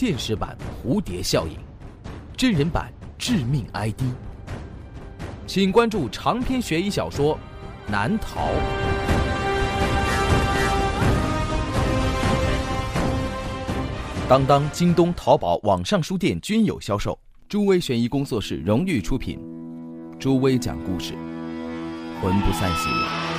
现实版蝴蝶效应，真人版致命 ID。请关注长篇悬疑小说《难逃》。当当、京东、淘宝网上书店均有销售。诸威悬疑工作室荣誉出品。诸威讲故事，魂不散系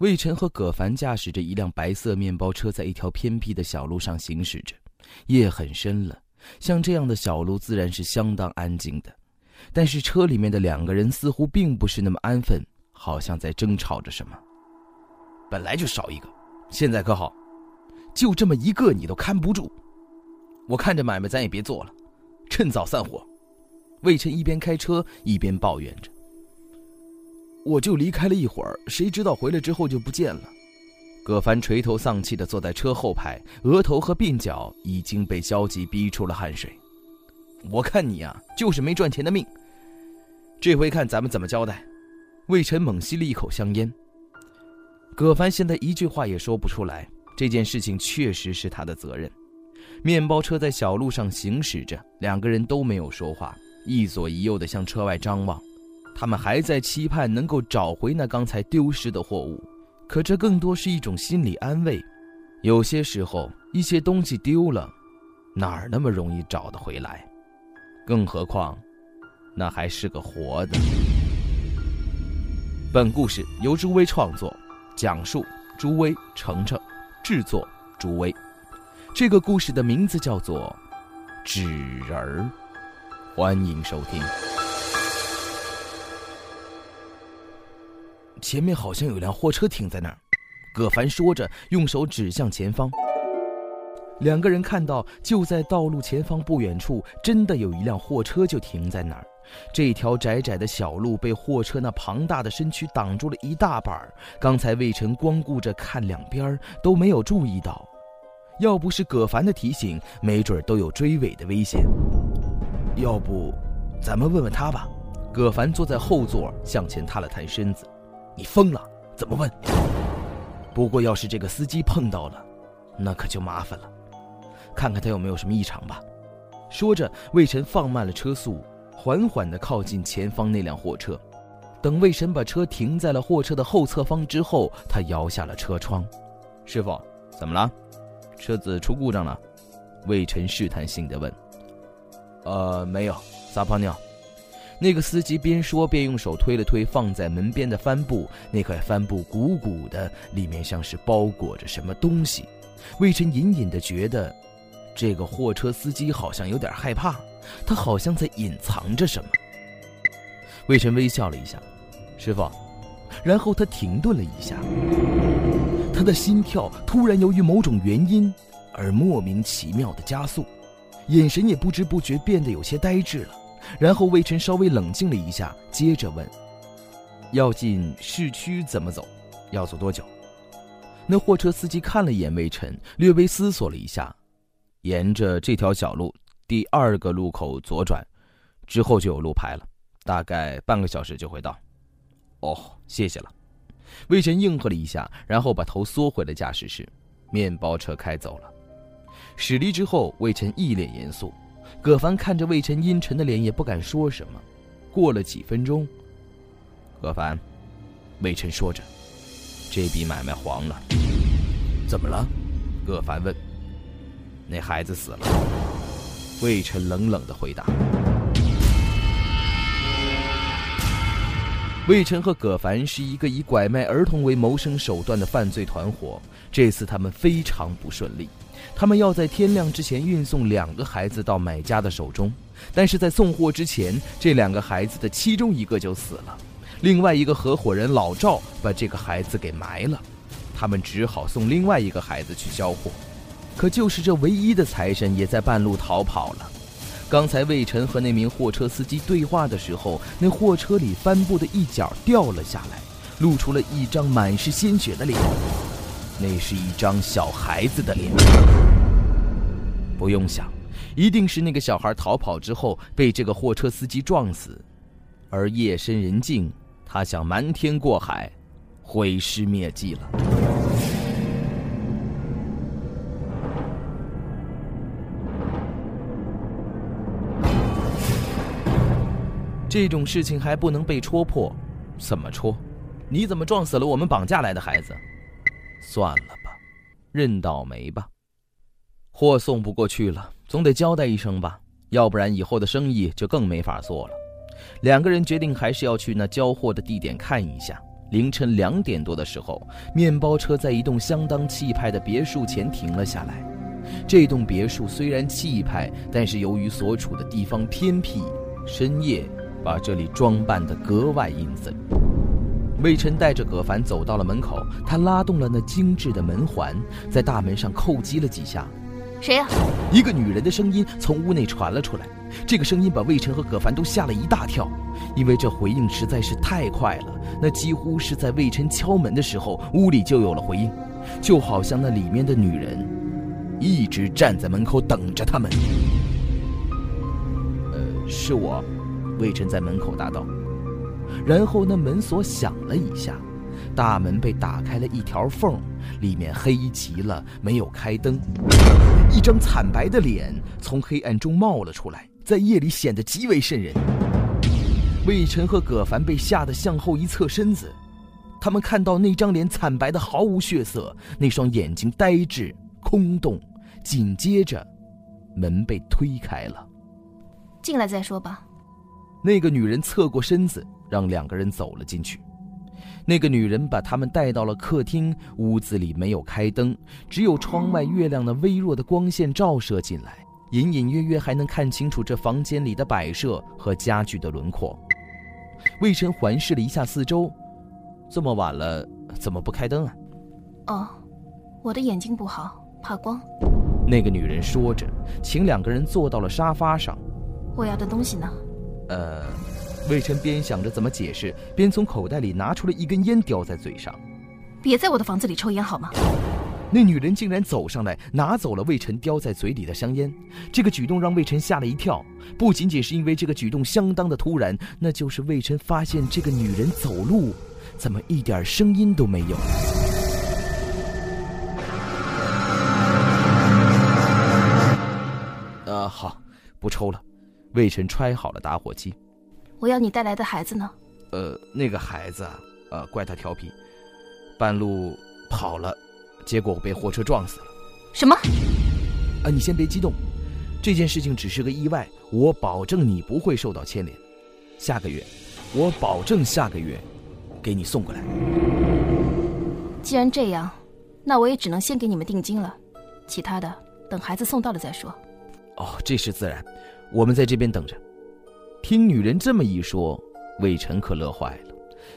魏晨和葛凡驾驶着一辆白色面包车，在一条偏僻的小路上行驶着。夜很深了，像这样的小路自然是相当安静的。但是车里面的两个人似乎并不是那么安分。好像在争吵着什么。本来就少一个，现在可好，就这么一个你都看不住。我看这买卖咱也别做了，趁早散伙。魏晨一边开车一边抱怨着。我就离开了一会儿，谁知道回来之后就不见了。葛凡垂头丧气地坐在车后排，额头和鬓角已经被焦急逼出了汗水。我看你呀，就是没赚钱的命。这回看咱们怎么交代。魏晨猛吸了一口香烟。葛凡现在一句话也说不出来。这件事情确实是他的责任。面包车在小路上行驶着，两个人都没有说话，一左一右的向车外张望。他们还在期盼能够找回那刚才丢失的货物，可这更多是一种心理安慰。有些时候，一些东西丢了，哪儿那么容易找得回来？更何况，那还是个活的。本故事由朱威创作，讲述朱威、程程，制作朱威。这个故事的名字叫做《纸人儿》，欢迎收听。前面好像有辆货车停在那儿，葛凡说着，用手指向前方。两个人看到，就在道路前方不远处，真的有一辆货车就停在那儿。这条窄窄的小路被货车那庞大的身躯挡住了一大半儿刚才魏晨光顾着看两边都没有注意到，要不是葛凡的提醒，没准都有追尾的危险。要不，咱们问问他吧。葛凡坐在后座，向前探了探身子。你疯了？怎么问？不过要是这个司机碰到了，那可就麻烦了。看看他有没有什么异常吧。说着，魏晨放慢了车速。缓缓地靠近前方那辆货车，等魏晨把车停在了货车的后侧方之后，他摇下了车窗：“师傅，怎么了？车子出故障了？”魏晨试探性地问。“呃，没有，撒泡尿。”那个司机边说边用手推了推放在门边的帆布，那块帆布鼓鼓的，里面像是包裹着什么东西。魏晨隐隐的觉得，这个货车司机好像有点害怕。他好像在隐藏着什么。魏晨微笑了一下，师傅，然后他停顿了一下，他的心跳突然由于某种原因而莫名其妙的加速，眼神也不知不觉变得有些呆滞了。然后魏晨稍微冷静了一下，接着问：“要进市区怎么走？要走多久？”那货车司机看了一眼魏晨，略微思索了一下，沿着这条小路。第二个路口左转，之后就有路牌了，大概半个小时就会到。哦，谢谢了。魏晨应和了一下，然后把头缩回了驾驶室。面包车开走了。驶离之后，魏晨一脸严肃。葛凡看着魏晨阴沉的脸，也不敢说什么。过了几分钟，葛凡，魏晨说着：“这笔买卖黄了。”怎么了？葛凡问。那孩子死了。魏晨冷冷的回答：“魏晨和葛凡是一个以拐卖儿童为谋生手段的犯罪团伙。这次他们非常不顺利，他们要在天亮之前运送两个孩子到买家的手中。但是在送货之前，这两个孩子的其中一个就死了，另外一个合伙人老赵把这个孩子给埋了。他们只好送另外一个孩子去交货。”可就是这唯一的财神也在半路逃跑了。刚才魏晨和那名货车司机对话的时候，那货车里帆布的一角掉了下来，露出了一张满是鲜血的脸。那是一张小孩子的脸。不用想，一定是那个小孩逃跑之后被这个货车司机撞死。而夜深人静，他想瞒天过海，毁尸灭迹了。这种事情还不能被戳破，怎么戳？你怎么撞死了我们绑架来的孩子？算了吧，认倒霉吧。货送不过去了，总得交代一声吧，要不然以后的生意就更没法做了。两个人决定还是要去那交货的地点看一下。凌晨两点多的时候，面包车在一栋相当气派的别墅前停了下来。这栋别墅虽然气派，但是由于所处的地方偏僻，深夜。把这里装扮得格外阴森。魏晨带着葛凡走到了门口，他拉动了那精致的门环，在大门上叩击了几下。谁呀？一个女人的声音从屋内传了出来。这个声音把魏晨和葛凡都吓了一大跳，因为这回应实在是太快了。那几乎是在魏晨敲门的时候，屋里就有了回应，就好像那里面的女人一直站在门口等着他们。呃，是我。魏晨在门口答道，然后那门锁响了一下，大门被打开了一条缝，里面黑极了，没有开灯，一张惨白的脸从黑暗中冒了出来，在夜里显得极为瘆人。魏晨和葛凡被吓得向后一侧身子，他们看到那张脸惨白的毫无血色，那双眼睛呆滞空洞，紧接着，门被推开了，进来再说吧。那个女人侧过身子，让两个人走了进去。那个女人把他们带到了客厅，屋子里没有开灯，只有窗外月亮的微弱的光线照射进来，隐隐约约还能看清楚这房间里的摆设和家具的轮廓。魏晨环视了一下四周，这么晚了，怎么不开灯啊？哦，我的眼睛不好，怕光。那个女人说着，请两个人坐到了沙发上。我要的东西呢？呃，魏晨边想着怎么解释，边从口袋里拿出了一根烟，叼在嘴上。别在我的房子里抽烟好吗？那女人竟然走上来，拿走了魏晨叼在嘴里的香烟。这个举动让魏晨吓了一跳，不仅仅是因为这个举动相当的突然，那就是魏晨发现这个女人走路怎么一点声音都没有。啊，好，不抽了。魏晨揣好了打火机，我要你带来的孩子呢？呃，那个孩子啊，呃，怪他调皮，半路跑了，结果我被货车撞死了。什么？啊，你先别激动，这件事情只是个意外，我保证你不会受到牵连。下个月，我保证下个月给你送过来。既然这样，那我也只能先给你们定金了，其他的等孩子送到了再说。哦，这是自然。我们在这边等着。听女人这么一说，魏晨可乐坏了。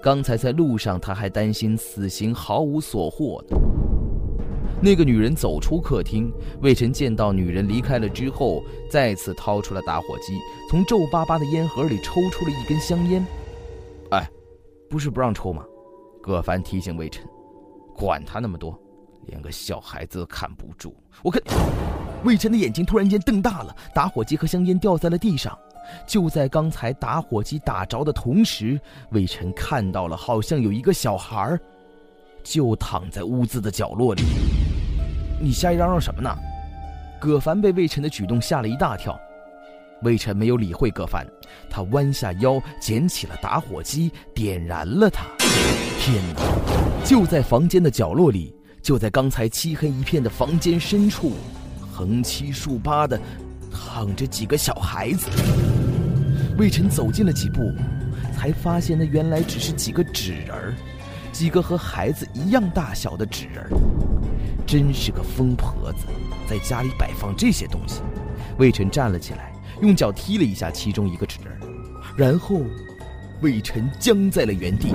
刚才在路上，他还担心此行毫无所获呢。那个女人走出客厅，魏晨见到女人离开了之后，再次掏出了打火机，从皱巴巴的烟盒里抽出了一根香烟。哎，不是不让抽吗？葛凡提醒魏晨：“管他那么多，连个小孩子都看不住。”我看。魏晨的眼睛突然间瞪大了，打火机和香烟掉在了地上。就在刚才打火机打着的同时，魏晨看到了，好像有一个小孩儿就躺在屋子的角落里。你瞎嚷嚷什么呢？葛凡被魏晨的举动吓了一大跳。魏晨没有理会葛凡，他弯下腰捡起了打火机，点燃了它。天哪！就在房间的角落里，就在刚才漆黑一片的房间深处。横七竖八的躺着几个小孩子，魏晨走近了几步，才发现那原来只是几个纸人儿，几个和孩子一样大小的纸人儿。真是个疯婆子，在家里摆放这些东西。魏晨站了起来，用脚踢了一下其中一个纸人，然后魏晨僵在了原地。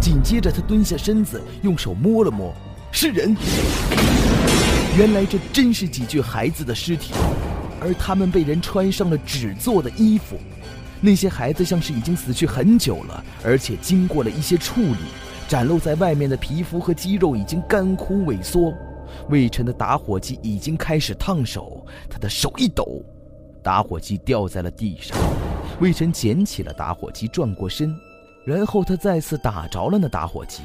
紧接着，他蹲下身子，用手摸了摸，是人。原来这真是几具孩子的尸体，而他们被人穿上了纸做的衣服。那些孩子像是已经死去很久了，而且经过了一些处理，展露在外面的皮肤和肌肉已经干枯萎缩。魏晨的打火机已经开始烫手，他的手一抖，打火机掉在了地上。魏晨捡起了打火机，转过身，然后他再次打着了那打火机。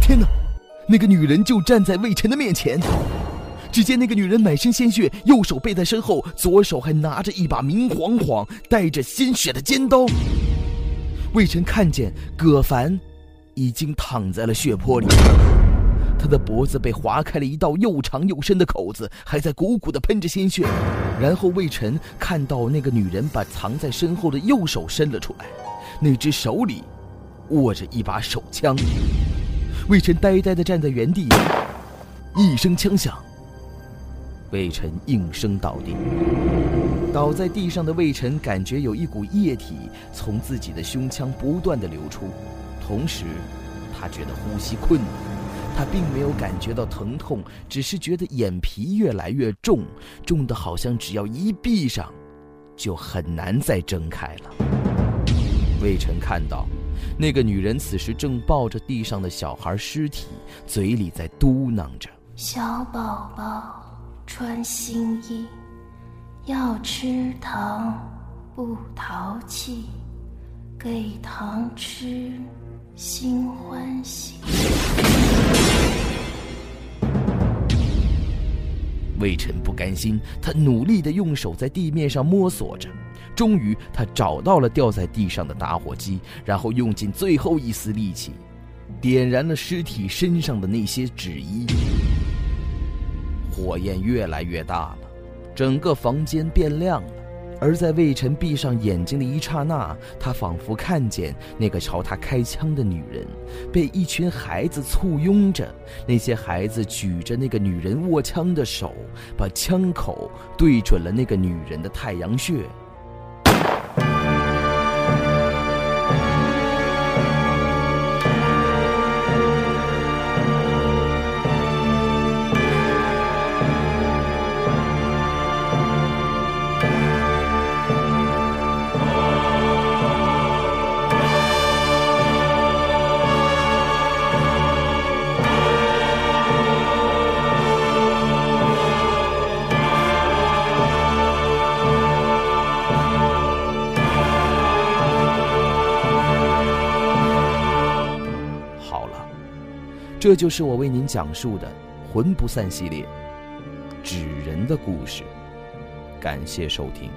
天哪！那个女人就站在魏晨的面前。只见那个女人满身鲜血，右手背在身后，左手还拿着一把明晃晃、带着鲜血的尖刀。魏晨看见葛凡已经躺在了血泊里，他的脖子被划开了一道又长又深的口子，还在鼓鼓的喷着鲜血。然后魏晨看到那个女人把藏在身后的右手伸了出来，那只手里握着一把手枪。魏晨呆呆地站在原地，一声枪响。魏晨应声倒地，倒在地上的魏晨感觉有一股液体从自己的胸腔不断的流出，同时，他觉得呼吸困难。他并没有感觉到疼痛，只是觉得眼皮越来越重，重的好像只要一闭上，就很难再睁开了。魏晨看到，那个女人此时正抱着地上的小孩尸体，嘴里在嘟囔着：“小宝宝。”穿新衣，要吃糖不淘气，给糖吃心欢喜。魏晨不甘心，他努力的用手在地面上摸索着，终于他找到了掉在地上的打火机，然后用尽最后一丝力气，点燃了尸体身上的那些纸衣。火焰越来越大了，整个房间变亮了。而在魏晨闭上眼睛的一刹那，他仿佛看见那个朝他开枪的女人，被一群孩子簇拥着。那些孩子举着那个女人握枪的手，把枪口对准了那个女人的太阳穴。这就是我为您讲述的《魂不散》系列《纸人》的故事，感谢收听。